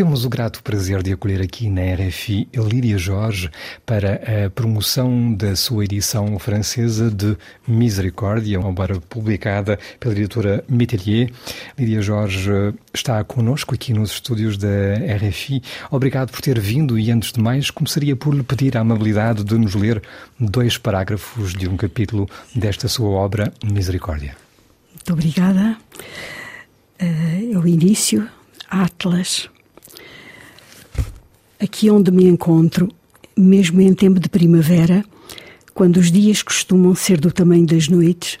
Temos o grato prazer de acolher aqui na RFI Lídia Jorge para a promoção da sua edição francesa de Misericórdia, uma obra publicada pela editora Métellier. Lídia Jorge está conosco aqui nos estúdios da RFI. Obrigado por ter vindo e, antes de mais, começaria por lhe pedir a amabilidade de nos ler dois parágrafos de um capítulo desta sua obra Misericórdia. Muito obrigada. Uh, é o início, Atlas. Aqui onde me encontro, mesmo em tempo de primavera, quando os dias costumam ser do tamanho das noites,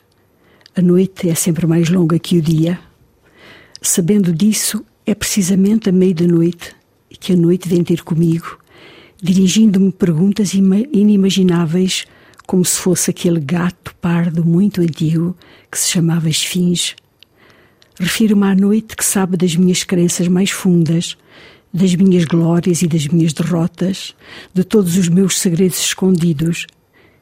a noite é sempre mais longa que o dia. Sabendo disso, é precisamente a meio da noite que a noite vem ter comigo, dirigindo-me perguntas inimagináveis, como se fosse aquele gato pardo muito antigo que se chamava Esfinge. Refiro-me à noite que sabe das minhas crenças mais fundas das minhas glórias e das minhas derrotas, de todos os meus segredos escondidos,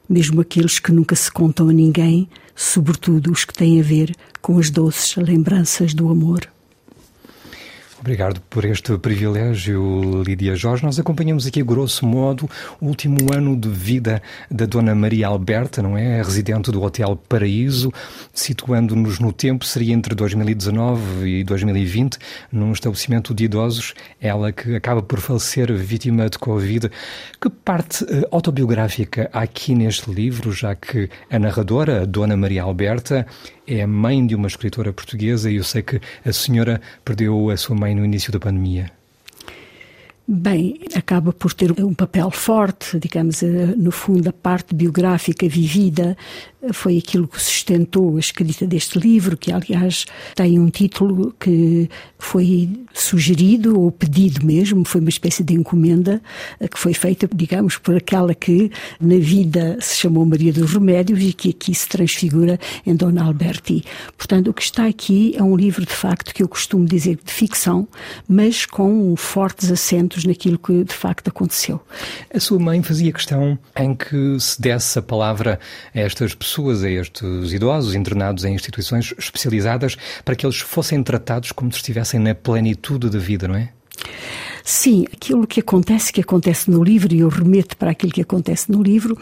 mesmo aqueles que nunca se contam a ninguém, sobretudo os que têm a ver com as doces lembranças do amor. Obrigado por este privilégio, Lídia Jorge. Nós acompanhamos aqui, grosso modo, o último ano de vida da Dona Maria Alberta, não é? Residente do Hotel Paraíso, situando-nos no tempo, seria entre 2019 e 2020, num estabelecimento de idosos, ela que acaba por falecer vítima de Covid. Que parte uh, autobiográfica há aqui neste livro, já que a narradora, a Dona Maria Alberta, é a mãe de uma escritora portuguesa e eu sei que a senhora perdeu a sua mãe no início da pandemia. Bem, acaba por ter um papel forte, digamos, eh, no fundo, a parte biográfica vivida foi aquilo que sustentou a escrita deste livro, que aliás tem um título que foi sugerido ou pedido mesmo, foi uma espécie de encomenda eh, que foi feita, digamos, por aquela que na vida se chamou Maria dos Remédios e que aqui se transfigura em Dona Alberti. Portanto, o que está aqui é um livro de facto que eu costumo dizer de ficção, mas com fortes acentos naquilo que de facto aconteceu. A sua mãe fazia questão em que se desse a palavra a estas pessoas pessoas, a estes idosos internados em instituições especializadas, para que eles fossem tratados como se estivessem na plenitude da vida, não é? Sim, aquilo que acontece, que acontece no livro, e eu remeto para aquilo que acontece no livro,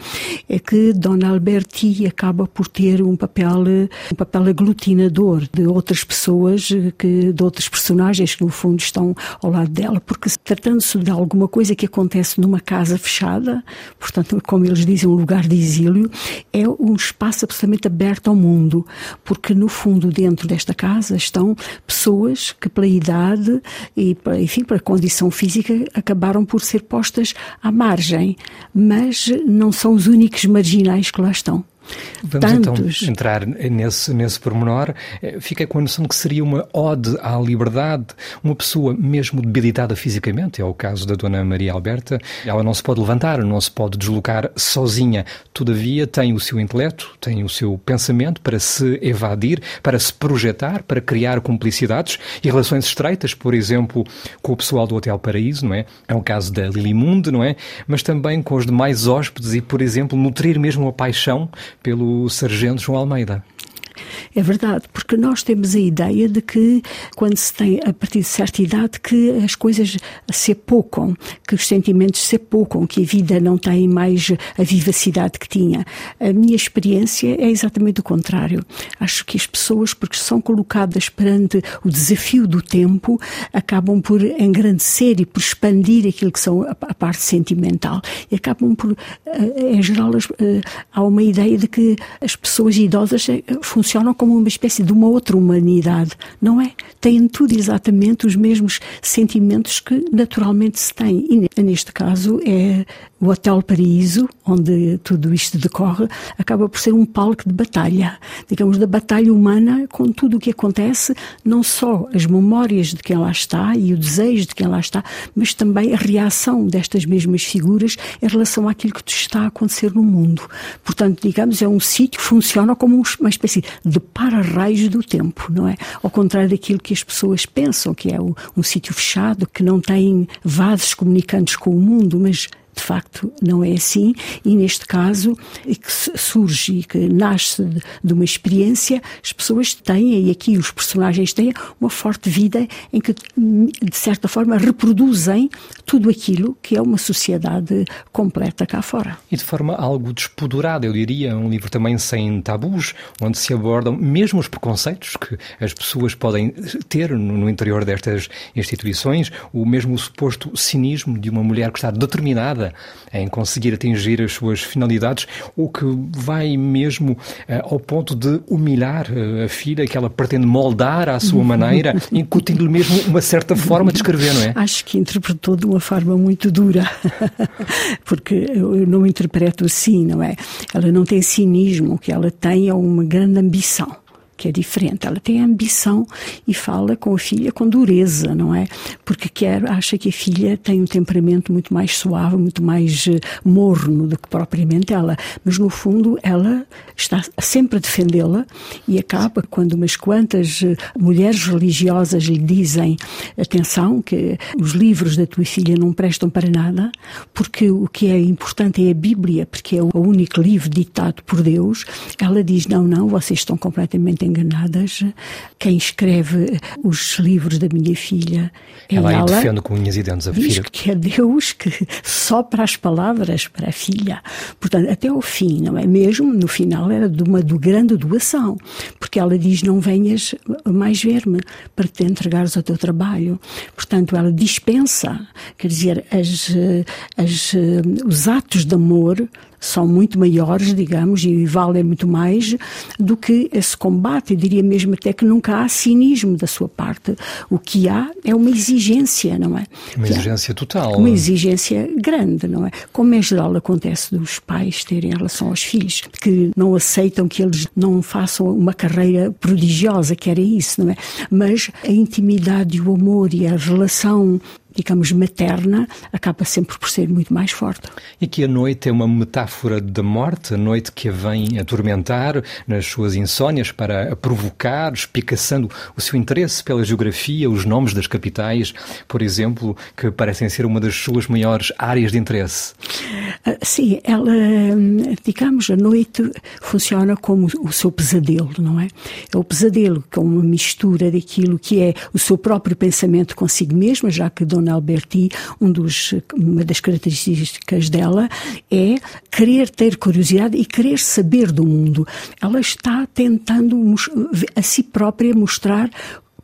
é que Dona Alberti acaba por ter um papel, um papel aglutinador de outras pessoas, que, de outros personagens que no fundo estão ao lado dela, porque tratando-se de alguma coisa que acontece numa casa fechada, portanto, como eles dizem, um lugar de exílio, é um espaço absolutamente aberto ao mundo, porque no fundo dentro desta casa estão pessoas que pela idade e, enfim, pela condição física acabaram por ser postas à margem, mas não são os únicos marginais que lá estão. Vamos então Tantos. então entrar nesse, nesse pormenor. Eh, fica com a noção de que seria uma ode à liberdade. Uma pessoa, mesmo debilitada fisicamente, é o caso da Dona Maria Alberta, ela não se pode levantar, não se pode deslocar sozinha. Todavia, tem o seu intelecto, tem o seu pensamento para se evadir, para se projetar, para criar cumplicidades e relações estreitas, por exemplo, com o pessoal do Hotel Paraíso, não é? É o caso da Lilimunde, não é? Mas também com os demais hóspedes e, por exemplo, nutrir mesmo a paixão pelo Sargento João Almeida. É verdade, porque nós temos a ideia de que, quando se tem a partir de certa idade, que as coisas se apocam, que os sentimentos se apocam, que a vida não tem mais a vivacidade que tinha. A minha experiência é exatamente o contrário. Acho que as pessoas, porque são colocadas perante o desafio do tempo, acabam por engrandecer e por expandir aquilo que são a parte sentimental. E acabam por, eh, em geral, eh, há uma ideia de que as pessoas idosas eh, funcionam como uma espécie de uma outra humanidade, não é? Têm tudo exatamente os mesmos sentimentos que naturalmente se têm. E neste caso é o Hotel Paraíso, onde tudo isto decorre, acaba por ser um palco de batalha, digamos, da batalha humana com tudo o que acontece, não só as memórias de quem lá está e o desejo de quem lá está, mas também a reação destas mesmas figuras em relação àquilo que está a acontecer no mundo. Portanto, digamos, é um sítio que funciona como uma espécie de para-raios do tempo, não é? Ao contrário daquilo que as pessoas pensam, que é um, um sítio fechado, que não tem vasos comunicantes com o mundo, mas de facto não é assim, e neste caso, que surge e que nasce de uma experiência, as pessoas têm, e aqui os personagens têm, uma forte vida em que, de certa forma, reproduzem tudo aquilo que é uma sociedade completa cá fora. E de forma algo despodurada, eu diria, um livro também sem tabus, onde se abordam mesmo os preconceitos que as pessoas podem ter no interior destas instituições, o mesmo suposto cinismo de uma mulher que está determinada em conseguir atingir as suas finalidades, ou que vai mesmo uh, ao ponto de humilhar uh, a filha, que ela pretende moldar à sua maneira, incutindo-lhe mesmo uma certa forma de escrever, não é? Acho que interpretou de uma forma muito dura, porque eu não interpreto assim, não é? Ela não tem cinismo, o que ela tem é uma grande ambição que é diferente. Ela tem ambição e fala com a filha com dureza, não é? Porque quer, acha que a filha tem um temperamento muito mais suave, muito mais uh, morno do que propriamente ela. Mas no fundo ela está sempre a defendê-la e acaba quando umas quantas uh, mulheres religiosas lhe dizem atenção que os livros da tua filha não prestam para nada, porque o que é importante é a Bíblia, porque é o único livro ditado por Deus. Ela diz não, não, vocês estão completamente enganadas. Quem escreve os livros da minha filha é ela. Ela defende com unhas e dentes a diz filha. que é Deus que sopra as palavras para a filha. Portanto, até o fim, não é mesmo? No final era de uma do grande doação, porque ela diz não venhas mais ver-me para te entregares ao teu trabalho. Portanto, ela dispensa, quer dizer, as, as, os atos de amor são muito maiores, digamos, e valem muito mais do que esse combate. Eu diria mesmo até que nunca há cinismo da sua parte. O que há é uma exigência, não é? Uma exigência total. Uma exigência grande, não é? Como em geral acontece dos pais terem em relação aos filhos, que não aceitam que eles não façam uma carreira prodigiosa, que era isso, não é? Mas a intimidade, o amor e a relação digamos, materna, acaba sempre por ser muito mais forte. E que a noite é uma metáfora da morte, a noite que a vem atormentar nas suas insónias para provocar, espicaçando o seu interesse pela geografia, os nomes das capitais, por exemplo, que parecem ser uma das suas maiores áreas de interesse. Ah, sim, ela, digamos, a noite funciona como o seu pesadelo, não é? É o pesadelo com uma mistura daquilo que é o seu próprio pensamento consigo mesma, já que Dona Alberti, um dos, uma das características dela é querer ter curiosidade e querer saber do mundo. Ela está tentando a si própria mostrar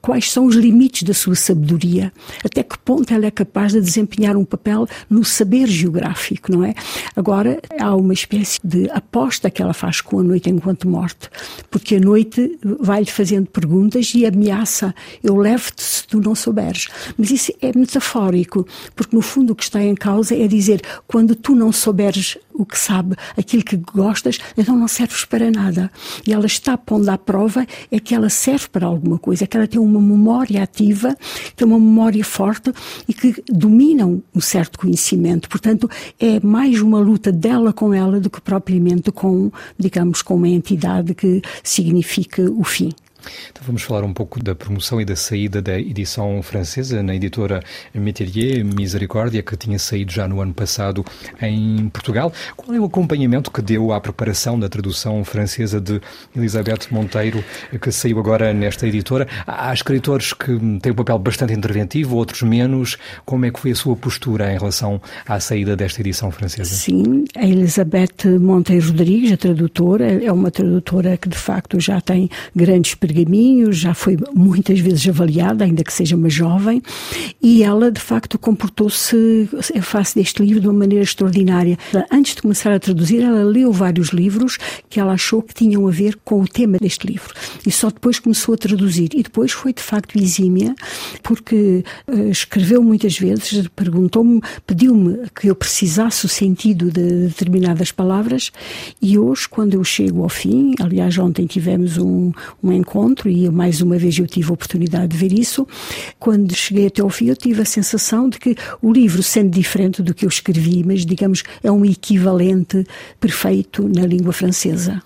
quais são os limites da sua sabedoria, até que ponto ela é capaz de desempenhar um papel no saber geográfico, não é? Agora, há uma espécie de aposta que ela faz com a noite enquanto morte, porque a noite vai-lhe fazendo perguntas e ameaça: eu levo-te se tu não souberes. Mas isso é metafórico, porque no fundo o que está em causa é dizer: quando tu não souberes o que sabe, aquilo que gostas, então não serves para nada. E ela está pondo à prova é que ela serve para alguma coisa, é que ela tem uma memória ativa, tem uma memória forte e que dominam um certo conhecimento. Portanto, é mais uma luta dela com ela do que propriamente com, digamos, com uma entidade que significa o fim. Então vamos falar um pouco da promoção e da saída da edição francesa na editora Métellier Misericórdia, que tinha saído já no ano passado em Portugal. Qual é o acompanhamento que deu à preparação da tradução francesa de Elizabeth Monteiro, que saiu agora nesta editora? Há escritores que têm um papel bastante interventivo, outros menos. Como é que foi a sua postura em relação à saída desta edição francesa? Sim, a Elizabeth Monteiro Rodrigues, a tradutora, é uma tradutora que de facto já tem grandes experiências pergaminhos, já foi muitas vezes avaliada, ainda que seja uma jovem, e ela de facto comportou-se face deste livro de uma maneira extraordinária. Antes de começar a traduzir, ela leu vários livros que ela achou que tinham a ver com o tema deste livro e só depois começou a traduzir. E depois foi de facto exímia, porque uh, escreveu muitas vezes, perguntou-me, pediu-me que eu precisasse o sentido de determinadas palavras e hoje, quando eu chego ao fim, aliás, ontem tivemos um, um encontro encontro, e mais uma vez eu tive a oportunidade de ver isso. Quando cheguei até ao fim, eu tive a sensação de que o livro, sendo diferente do que eu escrevi, mas digamos, é um equivalente perfeito na língua francesa.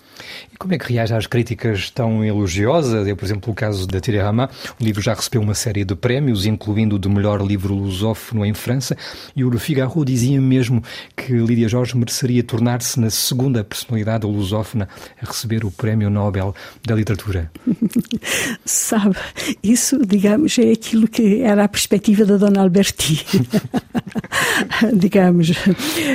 Como é que reage às críticas tão elogiosas? É, por exemplo, o caso da Thierry Rama. O livro já recebeu uma série de prémios, incluindo o de melhor livro lusófono em França, e o Le Figaro dizia mesmo que Lídia Jorge mereceria tornar-se na segunda personalidade lusófona a receber o Prémio Nobel da Literatura. Sabe, isso, digamos, é aquilo que era a perspectiva da Dona Alberti. digamos,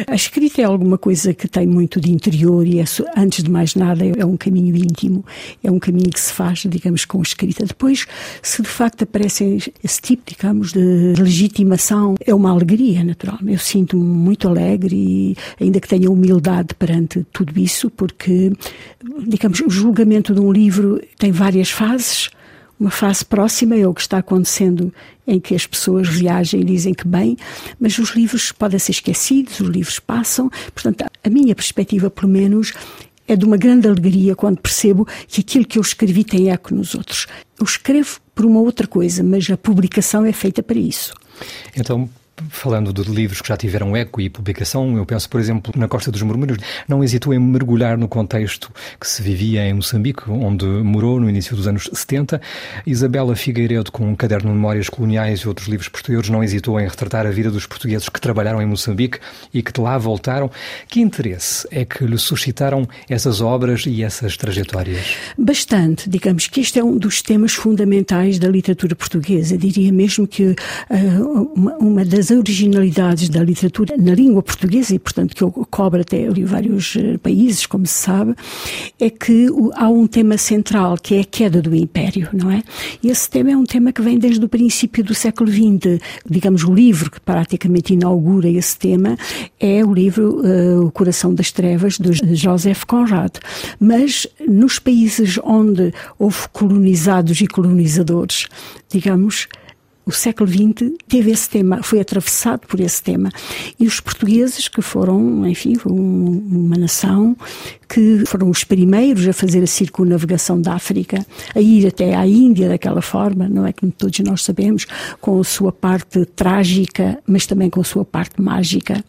a escrita é alguma coisa que tem muito de interior e, é, antes de mais nada, é um caminho íntimo, é um caminho que se faz, digamos, com escrita. Depois, se de facto aparecem esse tipo, digamos, de legitimação, é uma alegria, naturalmente. Eu sinto-me muito alegre e, ainda que tenha humildade perante tudo isso, porque, digamos, o julgamento de um livro tem várias fases. Uma fase próxima é o que está acontecendo em que as pessoas reagem e dizem que bem, mas os livros podem ser esquecidos, os livros passam. Portanto, a minha perspectiva, pelo menos, é de uma grande alegria quando percebo que aquilo que eu escrevi tem eco nos outros. Eu escrevo por uma outra coisa, mas a publicação é feita para isso. Então, Falando de livros que já tiveram eco e publicação, eu penso, por exemplo, na Costa dos Murmúrios, não hesitou em mergulhar no contexto que se vivia em Moçambique, onde morou no início dos anos 70. Isabela Figueiredo, com um caderno de memórias coloniais e outros livros posteriores, não hesitou em retratar a vida dos portugueses que trabalharam em Moçambique e que de lá voltaram. Que interesse é que lhe suscitaram essas obras e essas trajetórias? Bastante. Digamos que este é um dos temas fundamentais da literatura portuguesa. Diria mesmo que uh, uma, uma das originalidades da literatura na língua portuguesa, e portanto que cobre até vários eh, países, como se sabe, é que há um tema central, que é a queda do Império, não é? E esse tema é um tema que vem desde o princípio do século XX. Digamos, o livro que praticamente inaugura esse tema é o livro uh, O Coração das Trevas, de Joseph Conrad. Mas nos países onde houve colonizados e colonizadores, digamos, o século XX teve esse tema, foi atravessado por esse tema. E os portugueses, que foram, enfim, uma nação que foram os primeiros a fazer a circunnavegação da África, a ir até à Índia daquela forma, não é que todos nós sabemos, com a sua parte trágica, mas também com a sua parte mágica.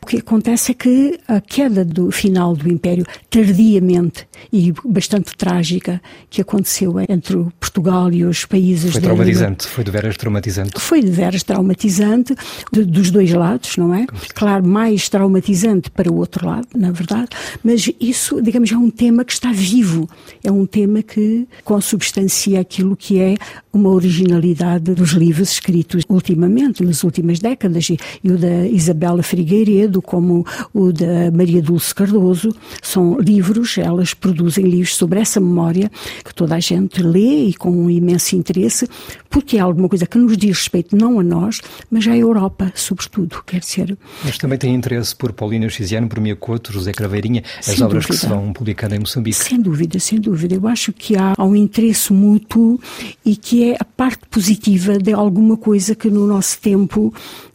O que acontece é que a queda do final do Império, tardiamente e bastante trágica, que aconteceu entre Portugal e os países... Foi traumatizante, foi de veras traumatizante. Foi de veras traumatizante, de, dos dois lados, não é? Claro, mais traumatizante para o outro lado, na verdade, mas isso isso, digamos, é um tema que está vivo. É um tema que consubstancia aquilo que é uma originalidade dos livros escritos ultimamente, nas últimas décadas. E, e o da Isabela Figueiredo, como o da Maria Dulce Cardoso, são livros, elas produzem livros sobre essa memória que toda a gente lê e com um imenso interesse, porque é alguma coisa que nos diz respeito não a nós, mas à Europa, sobretudo, quer dizer. Mas também tem interesse por Paulina Xiziano, por Mia Couto, José Craveirinha, as obras que serão publicadas em Moçambique. Sem dúvida, sem dúvida. Eu acho que há, há um interesse mútuo e que é a parte positiva de alguma coisa que no nosso tempo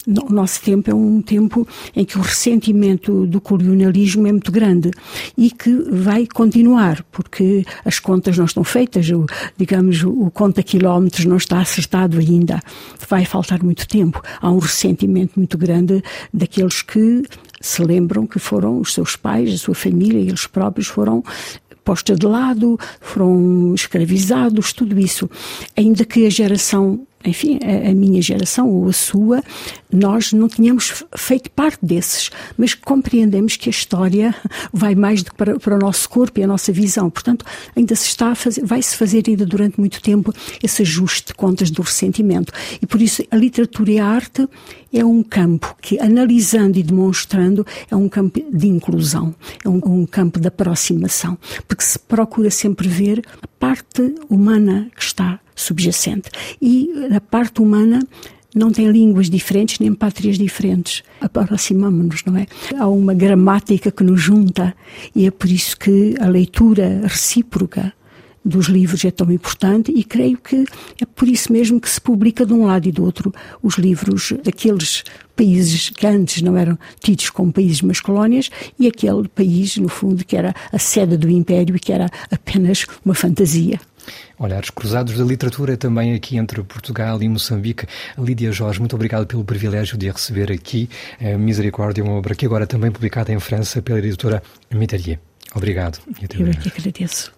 o nosso tempo é um tempo em que o ressentimento do colonialismo é muito grande e que vai continuar, porque as contas não estão feitas, o, digamos, o conta quilómetros não está acertado ainda. Vai faltar muito tempo. Há um ressentimento muito grande daqueles que se lembram que foram os seus pais, a sua família, eles próprios foram postos de lado, foram escravizados, tudo isso. Ainda que a geração enfim, a, a, minha geração ou a sua, nós não tínhamos feito parte desses, mas compreendemos que a história vai mais do que para, para o nosso corpo e a nossa visão. Portanto, ainda se está a fazer, vai-se fazer ainda durante muito tempo esse ajuste de contas do ressentimento. E por isso a literatura e a arte é um campo que, analisando e demonstrando, é um campo de inclusão, é um, um campo de aproximação, porque se procura sempre ver a parte humana que está subjacente. E a parte humana não tem línguas diferentes nem pátrias diferentes. Aproximamos-nos, não é? Há uma gramática que nos junta e é por isso que a leitura recíproca dos livros é tão importante e creio que é por isso mesmo que se publica de um lado e do outro os livros daqueles países que antes não eram tidos como países mas colónias e aquele país, no fundo, que era a sede do império e que era apenas uma fantasia. Olhares cruzados da literatura também aqui entre Portugal e Moçambique. Lídia Jorge, muito obrigado pelo privilégio de a receber aqui. A Misericórdia, uma obra que agora também publicada em França pela editora Mitelier. Obrigado. Eu é que agradeço.